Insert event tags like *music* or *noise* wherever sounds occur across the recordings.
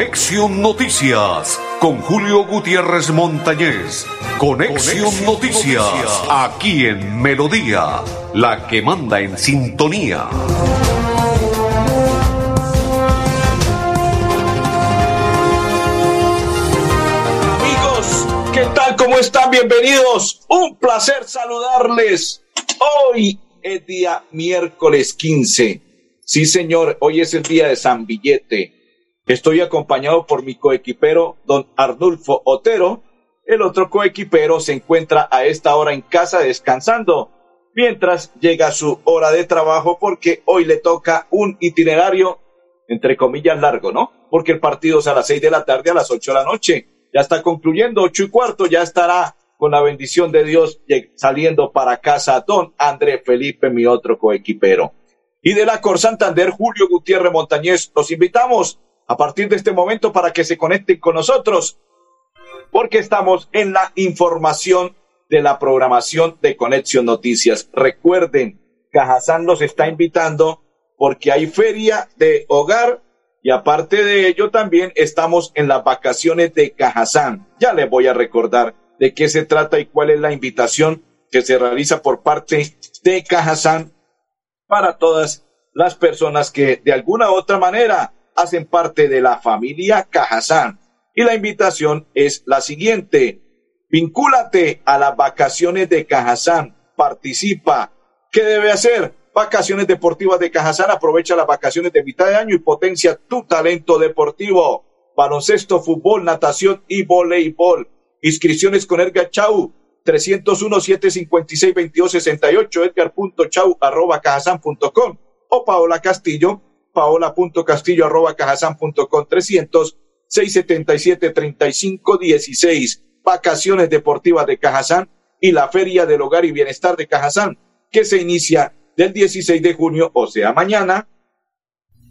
Conexión Noticias con Julio Gutiérrez Montañez. Conexión, Noticias, aquí en Melodía, la que manda en sintonía. Amigos, ¿qué tal? ¿Cómo están? Bienvenidos. Un placer saludarles. Hoy es día miércoles 15. Sí, señor, hoy es el día de San Billete. Estoy acompañado por mi coequipero, don Arnulfo Otero. El otro coequipero se encuentra a esta hora en casa descansando, mientras llega su hora de trabajo porque hoy le toca un itinerario, entre comillas, largo, ¿no? Porque el partido es a las seis de la tarde, a las ocho de la noche. Ya está concluyendo, ocho y cuarto, ya estará con la bendición de Dios saliendo para casa don André Felipe, mi otro coequipero. Y de la Cor Santander, Julio Gutiérrez Montañez, los invitamos a partir de este momento para que se conecten con nosotros, porque estamos en la información de la programación de Conexión Noticias. Recuerden, Cajazán los está invitando porque hay feria de hogar y aparte de ello también estamos en las vacaciones de Cajazán. Ya les voy a recordar de qué se trata y cuál es la invitación que se realiza por parte de Cajazán para todas las personas que de alguna u otra manera hacen parte de la familia Cajazán. Y la invitación es la siguiente. Vincúlate a las vacaciones de Cajazán. Participa. ¿Qué debe hacer? Vacaciones deportivas de Cajazán. Aprovecha las vacaciones de mitad de año y potencia tu talento deportivo. Baloncesto, fútbol, natación y voleibol. Inscripciones con Edgar Chau. 301-756-2268. Edgar.chau arroba cajazán.com o Paola Castillo paola.castillo arroba cajasan.com 300 677 3516 Vacaciones Deportivas de Cajazán y la Feria del Hogar y Bienestar de Cajazán, que se inicia del 16 de junio, o sea, mañana,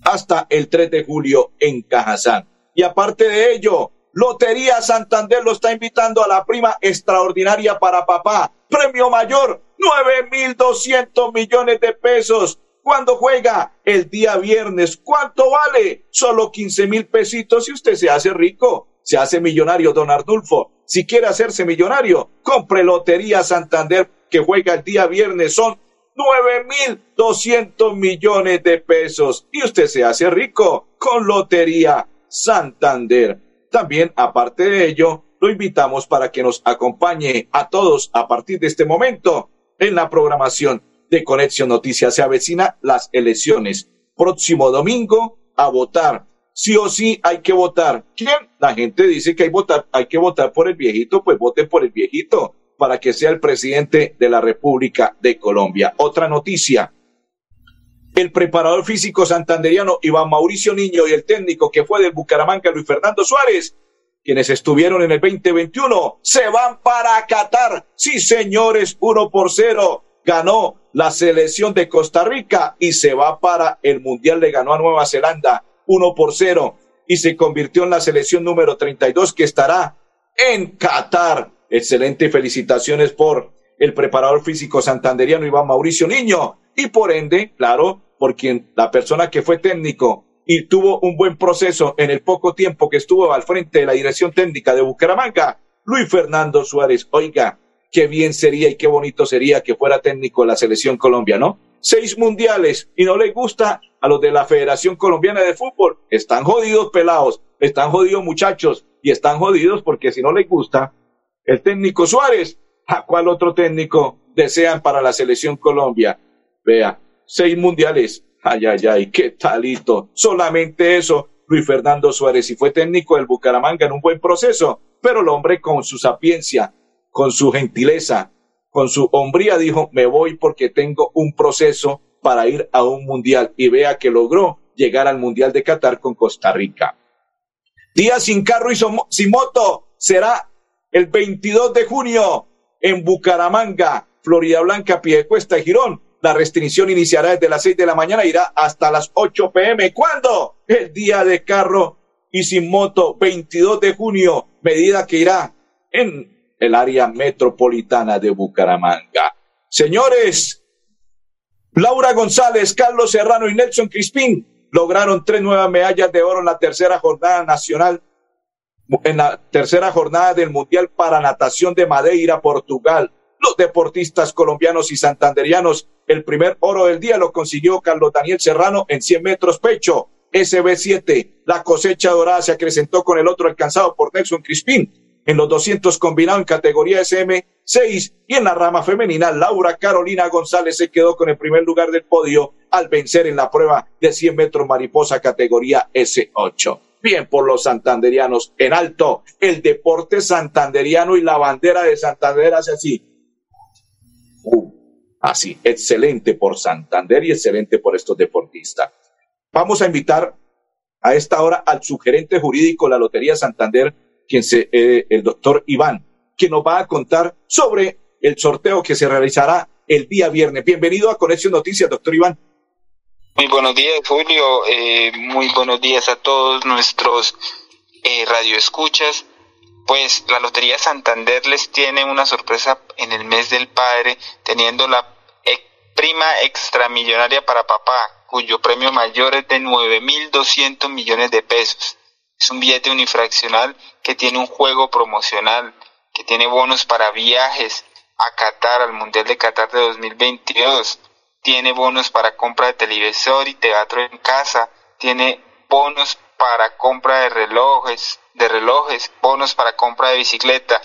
hasta el 3 de julio en Cajazán. Y aparte de ello, Lotería Santander lo está invitando a la prima extraordinaria para papá. Premio mayor, 9.200 millones de pesos cuando juega el día viernes. ¿Cuánto vale? Solo 15 mil pesitos y usted se hace rico, se hace millonario, don Ardulfo. Si quiere hacerse millonario, compre Lotería Santander que juega el día viernes. Son nueve mil doscientos millones de pesos y usted se hace rico con Lotería Santander. También, aparte de ello, lo invitamos para que nos acompañe a todos a partir de este momento en la programación de Conexión Noticias. Se avecina las elecciones. Próximo domingo a votar. Sí o sí hay que votar. ¿Quién? La gente dice que hay, votar, hay que votar por el viejito, pues voten por el viejito para que sea el presidente de la República de Colombia. Otra noticia. El preparador físico santanderiano Iván Mauricio Niño y el técnico que fue del Bucaramanga Luis Fernando Suárez, quienes estuvieron en el 2021, se van para Qatar. Sí, señores, uno por cero. Ganó la selección de Costa Rica y se va para el Mundial. Le ganó a Nueva Zelanda 1 por 0 y se convirtió en la selección número 32 que estará en Qatar. Excelente felicitaciones por el preparador físico santanderiano Iván Mauricio Niño y por ende, claro, por quien la persona que fue técnico y tuvo un buen proceso en el poco tiempo que estuvo al frente de la dirección técnica de Bucaramanga, Luis Fernando Suárez. Oiga, qué bien sería y qué bonito sería que fuera técnico de la selección Colombia, ¿no? Seis mundiales y no le gusta a los de la Federación Colombiana de Fútbol. Están jodidos pelados, están jodidos muchachos y están jodidos porque si no les gusta el técnico Suárez, ¿a cuál otro técnico desean para la selección Colombia? Vea, seis mundiales. Ay, ay, ay, qué talito. Solamente eso. Luis Fernando Suárez y fue técnico del Bucaramanga en un buen proceso, pero el hombre con su sapiencia, con su gentileza, con su hombría dijo, me voy porque tengo un proceso para ir a un mundial y vea que logró llegar al mundial de Qatar con Costa Rica. Día sin carro y sin moto será el 22 de junio en Bucaramanga, Florida Blanca, Piedecuesta y Girón. La restricción iniciará desde las 6 de la mañana, irá hasta las 8 pm. ¿Cuándo? El día de carro y sin moto, 22 de junio, medida que irá en el área metropolitana de Bucaramanga. Señores, Laura González, Carlos Serrano y Nelson Crispín lograron tres nuevas medallas de oro en la tercera jornada nacional, en la tercera jornada del Mundial para Natación de Madeira, Portugal. Los deportistas colombianos y santanderianos, el primer oro del día lo consiguió Carlos Daniel Serrano en 100 metros pecho. SB7, la cosecha dorada se acrecentó con el otro alcanzado por Nelson Crispín en los 200 combinados en categoría SM6 y en la rama femenina, Laura Carolina González se quedó con el primer lugar del podio al vencer en la prueba de 100 metros mariposa categoría S8. Bien por los santanderianos en alto, el deporte santanderiano y la bandera de Santander hace así. Uh, así, excelente por Santander y excelente por estos deportistas. Vamos a invitar a esta hora al sugerente jurídico de la Lotería Santander, quien se, eh, el doctor Iván, que nos va a contar sobre el sorteo que se realizará el día viernes. Bienvenido a Conexión Noticias, doctor Iván. Muy buenos días, Julio. Eh, muy buenos días a todos nuestros eh, radioescuchas. Pues la Lotería Santander les tiene una sorpresa en el mes del padre, teniendo la prima extramillonaria para papá, cuyo premio mayor es de 9.200 millones de pesos. Es un billete unifraccional que tiene un juego promocional, que tiene bonos para viajes a Qatar, al Mundial de Qatar de 2022. Tiene bonos para compra de televisor y teatro en casa. Tiene bonos para compra de relojes, de relojes, bonos para compra de bicicleta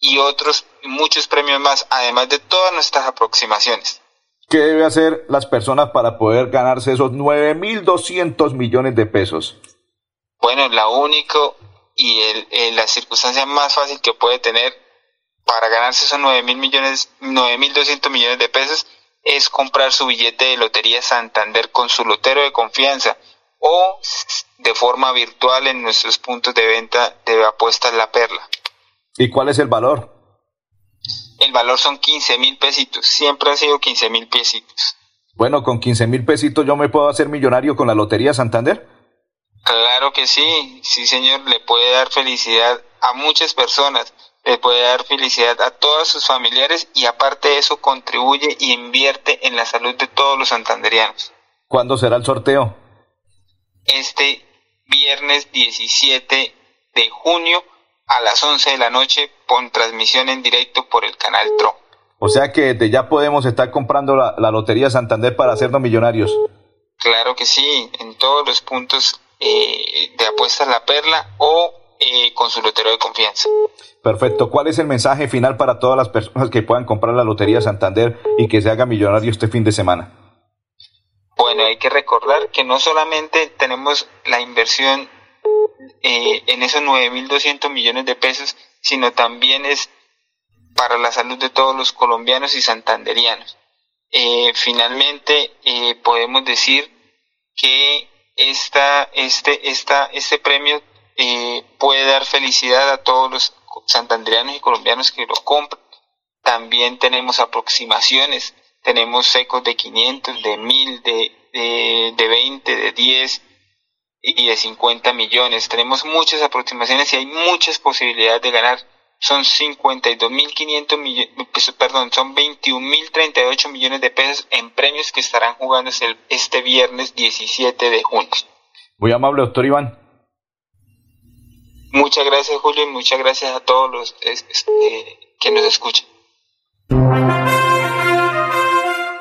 y otros muchos premios más, además de todas nuestras aproximaciones. ¿Qué debe hacer las personas para poder ganarse esos 9.200 millones de pesos? Bueno, la única y el, la circunstancia más fácil que puede tener para ganarse esos 9.000 millones, 9.200 millones de pesos es comprar su billete de Lotería Santander con su lotero de confianza o de forma virtual en nuestros puntos de venta de apuestas La Perla. ¿Y cuál es el valor? el valor son 15 mil pesitos, siempre ha sido 15 mil pesitos. Bueno, con 15 mil pesitos yo me puedo hacer millonario con la Lotería Santander. Claro que sí, sí señor, le puede dar felicidad a muchas personas, le puede dar felicidad a todos sus familiares y aparte de eso contribuye y invierte en la salud de todos los santanderianos. ¿Cuándo será el sorteo? Este viernes 17 de junio a las 11 de la noche con transmisión en directo por el canal TRO. O sea que desde ya podemos estar comprando la, Lotería Santander para hacernos millonarios. Claro que sí, en todos los puntos eh, de apuestas La Perla o eh, con su lotero de confianza. Perfecto. ¿Cuál es el mensaje final para todas las personas que puedan comprar la Lotería Santander y que se haga millonario este fin de semana? Bueno, hay que recordar que no solamente tenemos la inversión eh, en esos 9.200 millones de pesos, sino también es para la salud de todos los colombianos y santanderianos. Eh, finalmente, eh, podemos decir que esta, este, esta, este premio puede dar felicidad a todos los santanderianos y colombianos que lo compran. También tenemos aproximaciones, tenemos secos de 500, de 1000, de, de, de 20, de 10, y de 50 millones. Tenemos muchas aproximaciones y hay muchas posibilidades de ganar. Son 52.500 millones, pues, perdón, son 21.038 millones de pesos en premios que estarán jugándose este viernes 17 de junio. Muy amable, doctor Iván. Muchas gracias, Julio, y muchas gracias a todos los este, que nos escuchan.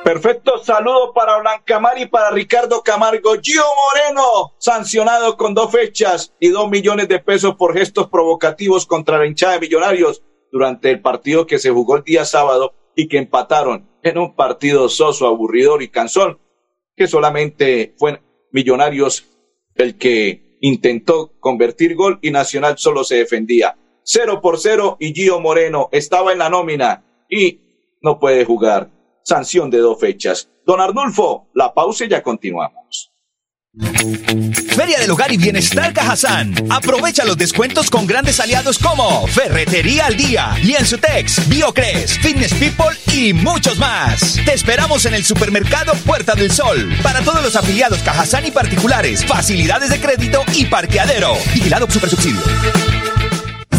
Perfecto, saludo para Blancamar y para Ricardo Camargo. Gio Moreno, sancionado con dos fechas y dos millones de pesos por gestos provocativos contra la hinchada de Millonarios durante el partido que se jugó el día sábado y que empataron en un partido soso, aburridor y cansón, que solamente fue Millonarios el que intentó convertir gol y Nacional solo se defendía. Cero por cero y Gio Moreno estaba en la nómina y no puede jugar sanción de dos fechas. Don Arnulfo, la pausa y ya continuamos. Feria del Hogar y Bienestar Cajazán. Aprovecha los descuentos con grandes aliados como Ferretería al Día, Lienzutex, Biocres, Fitness People y muchos más. Te esperamos en el supermercado Puerta del Sol. Para todos los afiliados Cajazán y particulares, facilidades de crédito y parqueadero. Vigilado Super Subsidio.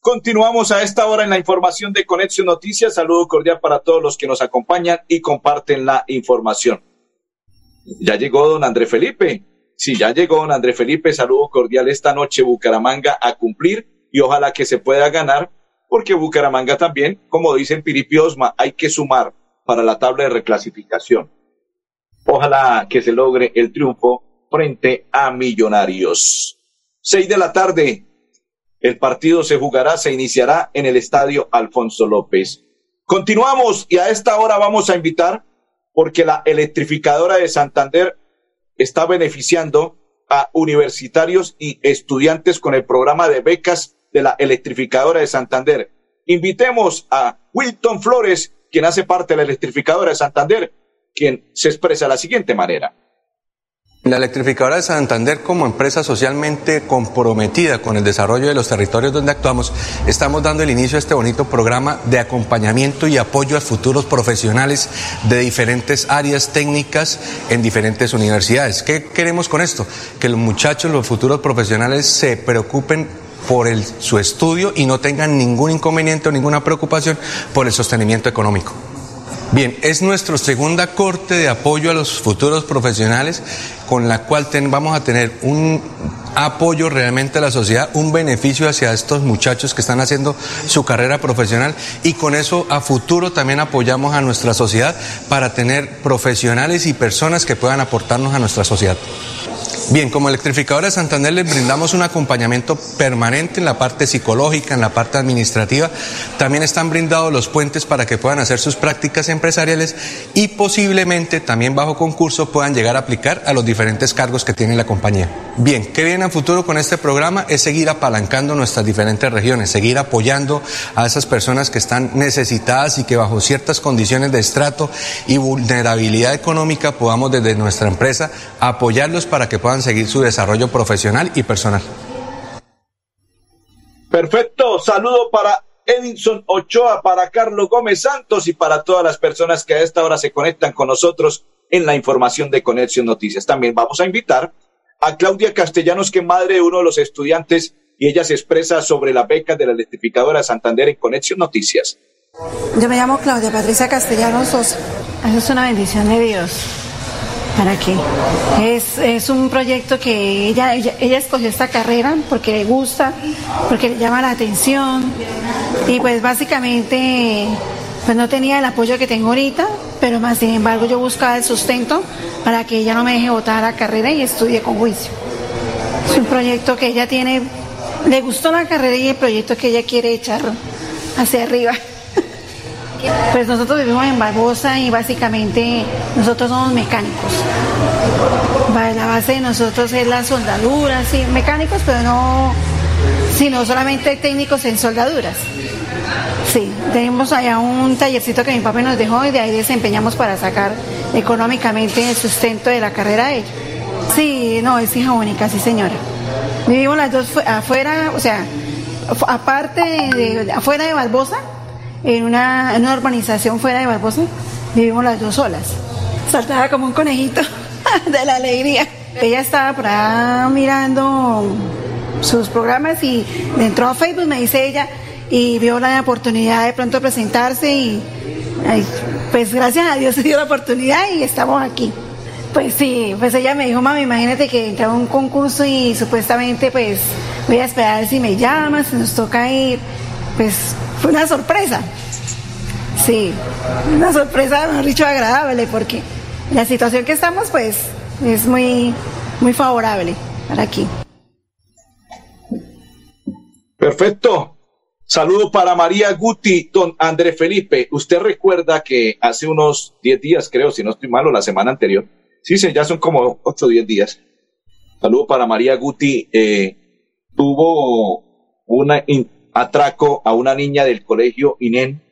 Continuamos a esta hora en la información de Conexión Noticias. Saludo cordial para todos los que nos acompañan y comparten la información. Ya llegó don André Felipe. Sí, ya llegó don André Felipe. Saludo cordial esta noche Bucaramanga a cumplir y ojalá que se pueda ganar porque Bucaramanga también, como dicen Piripi Osma, hay que sumar para la tabla de reclasificación. Ojalá que se logre el triunfo frente a Millonarios. Seis de la tarde, el partido se jugará, se iniciará en el estadio Alfonso López. Continuamos y a esta hora vamos a invitar, porque la electrificadora de Santander está beneficiando a universitarios y estudiantes con el programa de becas de la electrificadora de Santander. Invitemos a Wilton Flores, quien hace parte de la electrificadora de Santander, quien se expresa de la siguiente manera. La electrificadora de Santander, como empresa socialmente comprometida con el desarrollo de los territorios donde actuamos, estamos dando el inicio a este bonito programa de acompañamiento y apoyo a futuros profesionales de diferentes áreas técnicas en diferentes universidades. ¿Qué queremos con esto? Que los muchachos, los futuros profesionales se preocupen por su estudio y no tengan ningún inconveniente o ninguna preocupación por el sostenimiento económico. Bien, es nuestra segunda corte de apoyo a los futuros profesionales con la cual vamos a tener un apoyo realmente a la sociedad, un beneficio hacia estos muchachos que están haciendo su carrera profesional y con eso a futuro también apoyamos a nuestra sociedad para tener profesionales y personas que puedan aportarnos a nuestra sociedad. Bien, como electrificadora de Santander les brindamos un acompañamiento permanente en la parte psicológica, en la parte administrativa. También están brindados los puentes para que puedan hacer sus prácticas empresariales y posiblemente también bajo concurso puedan llegar a aplicar a los diferentes cargos que tiene la compañía. Bien, ¿qué viene a futuro con este programa? Es seguir apalancando nuestras diferentes regiones, seguir apoyando a esas personas que están necesitadas y que bajo ciertas condiciones de estrato y vulnerabilidad económica podamos desde nuestra empresa apoyarlos para que puedan seguir su desarrollo profesional y personal. Perfecto, saludo para Edinson Ochoa, para Carlos Gómez Santos y para todas las personas que a esta hora se conectan con nosotros en la información de Conexión Noticias. También vamos a invitar a Claudia Castellanos, que es madre de uno de los estudiantes, y ella se expresa sobre la beca de la electrificadora Santander en Conexión Noticias. Yo me llamo Claudia Patricia Castellanos Sosa. Eso es una bendición de Dios. ¿Para qué? Es, es un proyecto que ella, ella, escogió esta carrera porque le gusta, porque le llama la atención y pues básicamente pues no tenía el apoyo que tengo ahorita, pero más sin embargo yo buscaba el sustento para que ella no me deje votar la carrera y estudie con juicio. Es un proyecto que ella tiene, le gustó la carrera y el proyecto que ella quiere echar hacia arriba. Pues nosotros vivimos en Barbosa y básicamente nosotros somos mecánicos. La base de nosotros es la soldadura, sí, mecánicos, pero no, sino solamente técnicos en soldaduras. Sí, tenemos allá un tallercito que mi papá nos dejó y de ahí desempeñamos para sacar económicamente el sustento de la carrera de ella. Sí, no, es hija única, sí señora. Vivimos las dos afuera, o sea, aparte de, afuera de Barbosa, en una, en una urbanización fuera de Barbosa, vivimos las dos solas. Saltaba como un conejito *laughs* de la alegría. Ella estaba por ahí mirando sus programas y entró a Facebook, me dice ella, y vio la oportunidad de pronto presentarse y pues gracias a Dios se dio la oportunidad y estamos aquí. Pues sí, pues ella me dijo, mami, imagínate que entraba a un concurso y supuestamente pues voy a esperar si me llama, si nos toca ir. Pues fue una sorpresa. Sí, una sorpresa, mejor dicho, agradable, porque la situación que estamos, pues, es muy, muy favorable para aquí. Perfecto. Saludo para María Guti, don André Felipe. Usted recuerda que hace unos 10 días, creo, si no estoy malo, la semana anterior. Sí, ya son como 8 o 10 días. Saludo para María Guti. Eh, tuvo un atraco a una niña del colegio INEN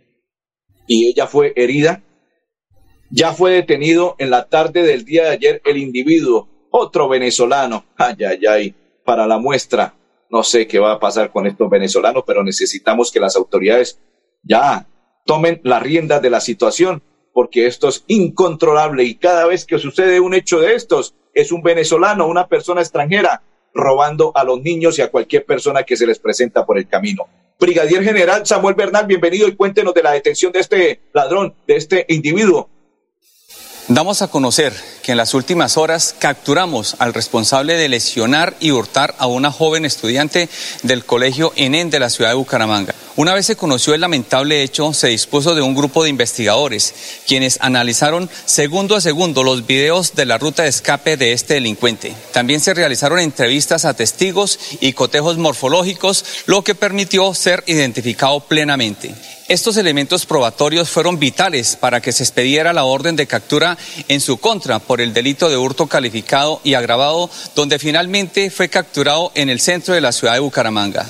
y ella fue herida. Ya fue detenido en la tarde del día de ayer el individuo, otro venezolano. Ay, ay, ay, para la muestra. No sé qué va a pasar con estos venezolanos, pero necesitamos que las autoridades ya tomen las riendas de la situación, porque esto es incontrolable y cada vez que sucede un hecho de estos, es un venezolano, una persona extranjera, robando a los niños y a cualquier persona que se les presenta por el camino. Brigadier General Samuel Bernal, bienvenido y cuéntenos de la detención de este ladrón, de este individuo. Damos a conocer que en las últimas horas capturamos al responsable de lesionar y hurtar a una joven estudiante del colegio ENEN de la ciudad de Bucaramanga. Una vez se conoció el lamentable hecho, se dispuso de un grupo de investigadores, quienes analizaron segundo a segundo los videos de la ruta de escape de este delincuente. También se realizaron entrevistas a testigos y cotejos morfológicos, lo que permitió ser identificado plenamente. Estos elementos probatorios fueron vitales para que se expediera la orden de captura en su contra por el delito de hurto calificado y agravado, donde finalmente fue capturado en el centro de la ciudad de Bucaramanga.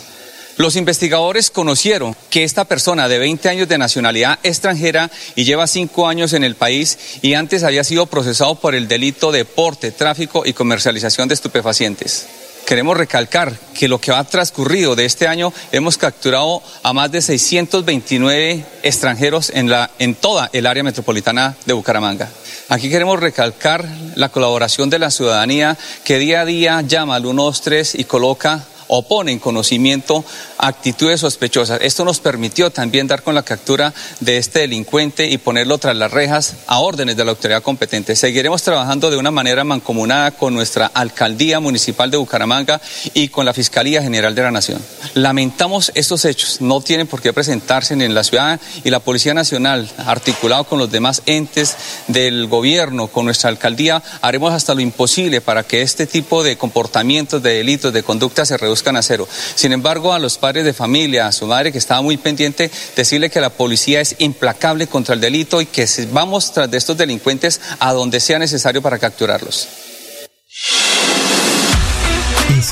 Los investigadores conocieron que esta persona de 20 años de nacionalidad extranjera y lleva 5 años en el país y antes había sido procesado por el delito de porte, tráfico y comercialización de estupefacientes. Queremos recalcar que lo que ha transcurrido de este año hemos capturado a más de 629 extranjeros en, la, en toda el área metropolitana de Bucaramanga. Aquí queremos recalcar la colaboración de la ciudadanía que día a día llama al 123 y coloca o pone en conocimiento actitudes sospechosas. Esto nos permitió también dar con la captura de este delincuente y ponerlo tras las rejas a órdenes de la autoridad competente. Seguiremos trabajando de una manera mancomunada con nuestra alcaldía municipal de Bucaramanga y con la Fiscalía General de la Nación. Lamentamos estos hechos, no tienen por qué presentarse en la ciudad y la Policía Nacional, articulado con los demás entes del gobierno, con nuestra alcaldía, haremos hasta lo imposible para que este tipo de comportamientos, de delitos, de conducta se reduzcan cero. Sin embargo, a los padres de familia, a su madre que estaba muy pendiente, decirle que la policía es implacable contra el delito y que vamos tras de estos delincuentes a donde sea necesario para capturarlos.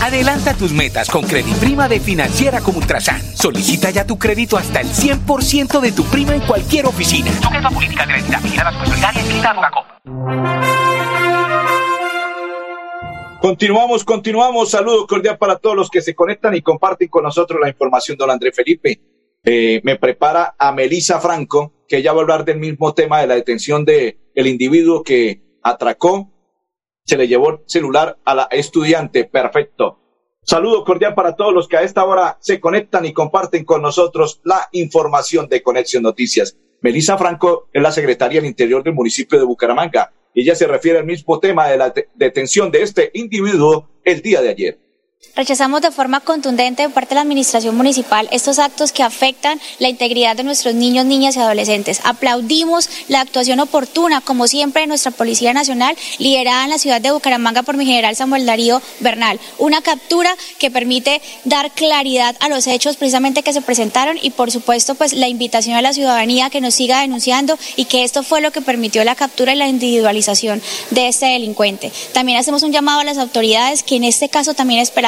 Adelanta tus metas con Prima de Financiera como Ultrasan. Solicita ya tu crédito hasta el 100% de tu prima en cualquier oficina. Sujeto a política de la entidad Continuamos, continuamos. Saludo cordial para todos los que se conectan y comparten con nosotros la información, don André Felipe. Eh, me prepara a Melisa Franco, que ella va a hablar del mismo tema de la detención de el individuo que atracó se le llevó el celular a la estudiante. Perfecto. Saludo cordial para todos los que a esta hora se conectan y comparten con nosotros la información de Conexión Noticias. Melissa Franco es la secretaria del Interior del municipio de Bucaramanga. Ella se refiere al mismo tema de la detención de este individuo el día de ayer. Rechazamos de forma contundente de parte de la Administración Municipal estos actos que afectan la integridad de nuestros niños, niñas y adolescentes. Aplaudimos la actuación oportuna, como siempre, de nuestra Policía Nacional, liderada en la ciudad de Bucaramanga por mi general Samuel Darío Bernal. Una captura que permite dar claridad a los hechos precisamente que se presentaron y, por supuesto, pues la invitación a la ciudadanía que nos siga denunciando y que esto fue lo que permitió la captura y la individualización de este delincuente. También hacemos un llamado a las autoridades que en este caso también esperamos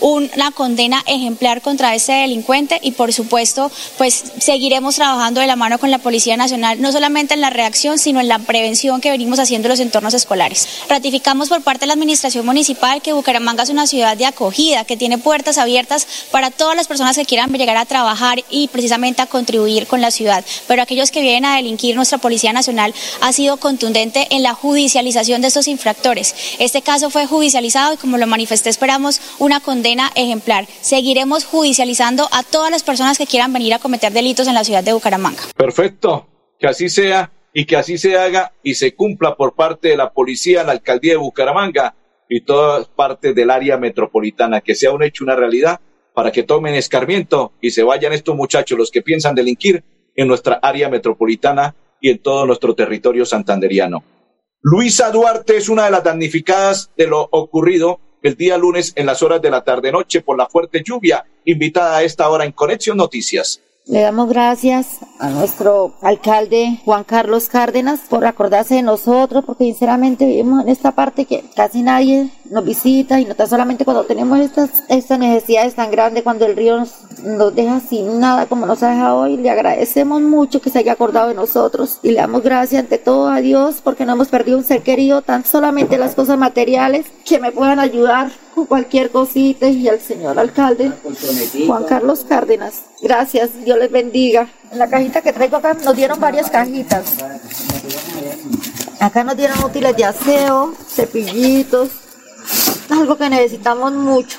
una condena ejemplar contra este delincuente y por supuesto pues seguiremos trabajando de la mano con la Policía Nacional, no solamente en la reacción, sino en la prevención que venimos haciendo en los entornos escolares. Ratificamos por parte de la Administración Municipal que Bucaramanga es una ciudad de acogida, que tiene puertas abiertas para todas las personas que quieran llegar a trabajar y precisamente a contribuir con la ciudad. Pero aquellos que vienen a delinquir, nuestra Policía Nacional ha sido contundente en la judicialización de estos infractores. Este caso fue judicializado y como lo manifesté esperamos una condena ejemplar. Seguiremos judicializando a todas las personas que quieran venir a cometer delitos en la ciudad de Bucaramanga. Perfecto, que así sea y que así se haga y se cumpla por parte de la policía, la alcaldía de Bucaramanga y todas partes del área metropolitana, que sea un hecho, una realidad, para que tomen escarmiento y se vayan estos muchachos, los que piensan delinquir en nuestra área metropolitana y en todo nuestro territorio santanderiano. Luisa Duarte es una de las damnificadas de lo ocurrido el día lunes en las horas de la tarde-noche por la fuerte lluvia, invitada a esta hora en Conexión Noticias. Le damos gracias a nuestro alcalde Juan Carlos Cárdenas por acordarse de nosotros, porque sinceramente vivimos en esta parte que casi nadie nos visita y no tan solamente cuando tenemos estas, estas necesidades tan grandes, cuando el río nos, nos deja sin nada como nos ha dejado hoy. Le agradecemos mucho que se haya acordado de nosotros y le damos gracias ante todo a Dios porque no hemos perdido un ser querido, tan solamente las cosas materiales que me puedan ayudar con cualquier cosita y al señor alcalde Juan Carlos Cárdenas. Gracias, Dios les bendiga. En la cajita que traigo acá nos dieron varias cajitas. Acá nos dieron útiles de aseo, cepillitos, algo que necesitamos mucho.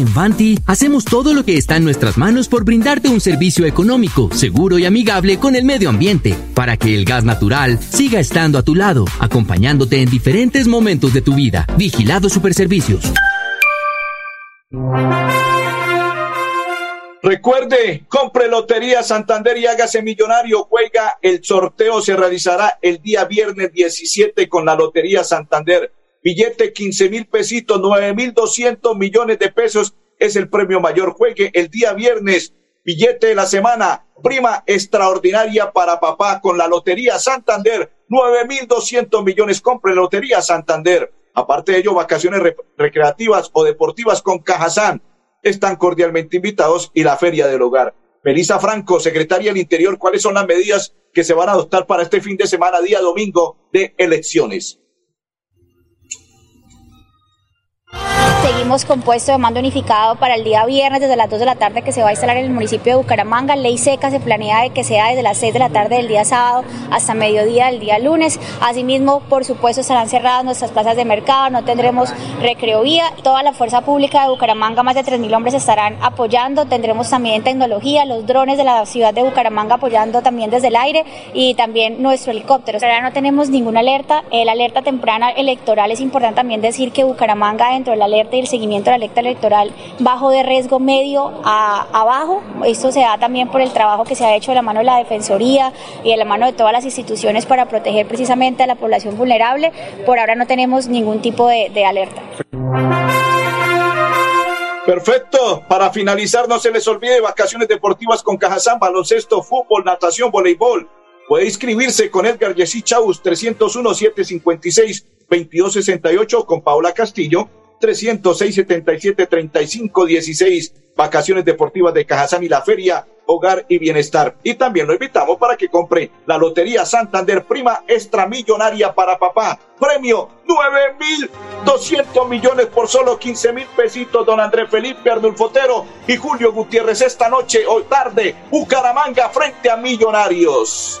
En Vanti hacemos todo lo que está en nuestras manos por brindarte un servicio económico, seguro y amigable con el medio ambiente, para que el gas natural siga estando a tu lado, acompañándote en diferentes momentos de tu vida. Vigilado Superservicios. Recuerde, compre Lotería Santander y hágase millonario. Juega, el sorteo se realizará el día viernes 17 con la Lotería Santander. Billete 15 mil pesitos, 9 mil 200 millones de pesos es el premio mayor. Juegue el día viernes, billete de la semana, prima extraordinaria para papá con la Lotería Santander, 9 mil 200 millones. Compre Lotería Santander. Aparte de ello, vacaciones recreativas o deportivas con Cajazán. Están cordialmente invitados y la Feria del Hogar. Melissa Franco, secretaria del Interior, ¿cuáles son las medidas que se van a adoptar para este fin de semana, día domingo de elecciones? Seguimos con puesto de mando unificado para el día viernes desde las 2 de la tarde que se va a instalar en el municipio de Bucaramanga. Ley seca se planea de que sea desde las 6 de la tarde del día sábado hasta mediodía del día lunes. Asimismo, por supuesto, estarán cerradas nuestras plazas de mercado, no tendremos recreovía. Toda la fuerza pública de Bucaramanga, más de 3.000 hombres estarán apoyando. Tendremos también tecnología, los drones de la ciudad de Bucaramanga apoyando también desde el aire y también nuestro helicóptero. Ahora no tenemos ninguna alerta. La alerta temprana electoral es importante también decir que Bucaramanga dentro de la alerta seguimiento de la alerta electoral bajo de riesgo medio a, abajo. Esto se da también por el trabajo que se ha hecho de la mano de la Defensoría y de la mano de todas las instituciones para proteger precisamente a la población vulnerable. Por ahora no tenemos ningún tipo de, alerta. Perfecto. Para finalizar, no se les olvide vacaciones deportivas con Cajazán, baloncesto, fútbol, natación, voleibol. Puede inscribirse con Edgar Yesí Chaus, 301-756-2268, con Paola Castillo, 306-77-3516. Vacaciones deportivas de Cajazán y la Feria Hogar y Bienestar. Y también lo invitamos para que compre la Lotería Santander Prima Extra Millonaria para papá. Premio 9.200 millones por solo 15 mil pesitos. Don Andrés Felipe Arnulfotero y Julio Gutiérrez esta noche, hoy tarde, Bucaramanga frente a Millonarios.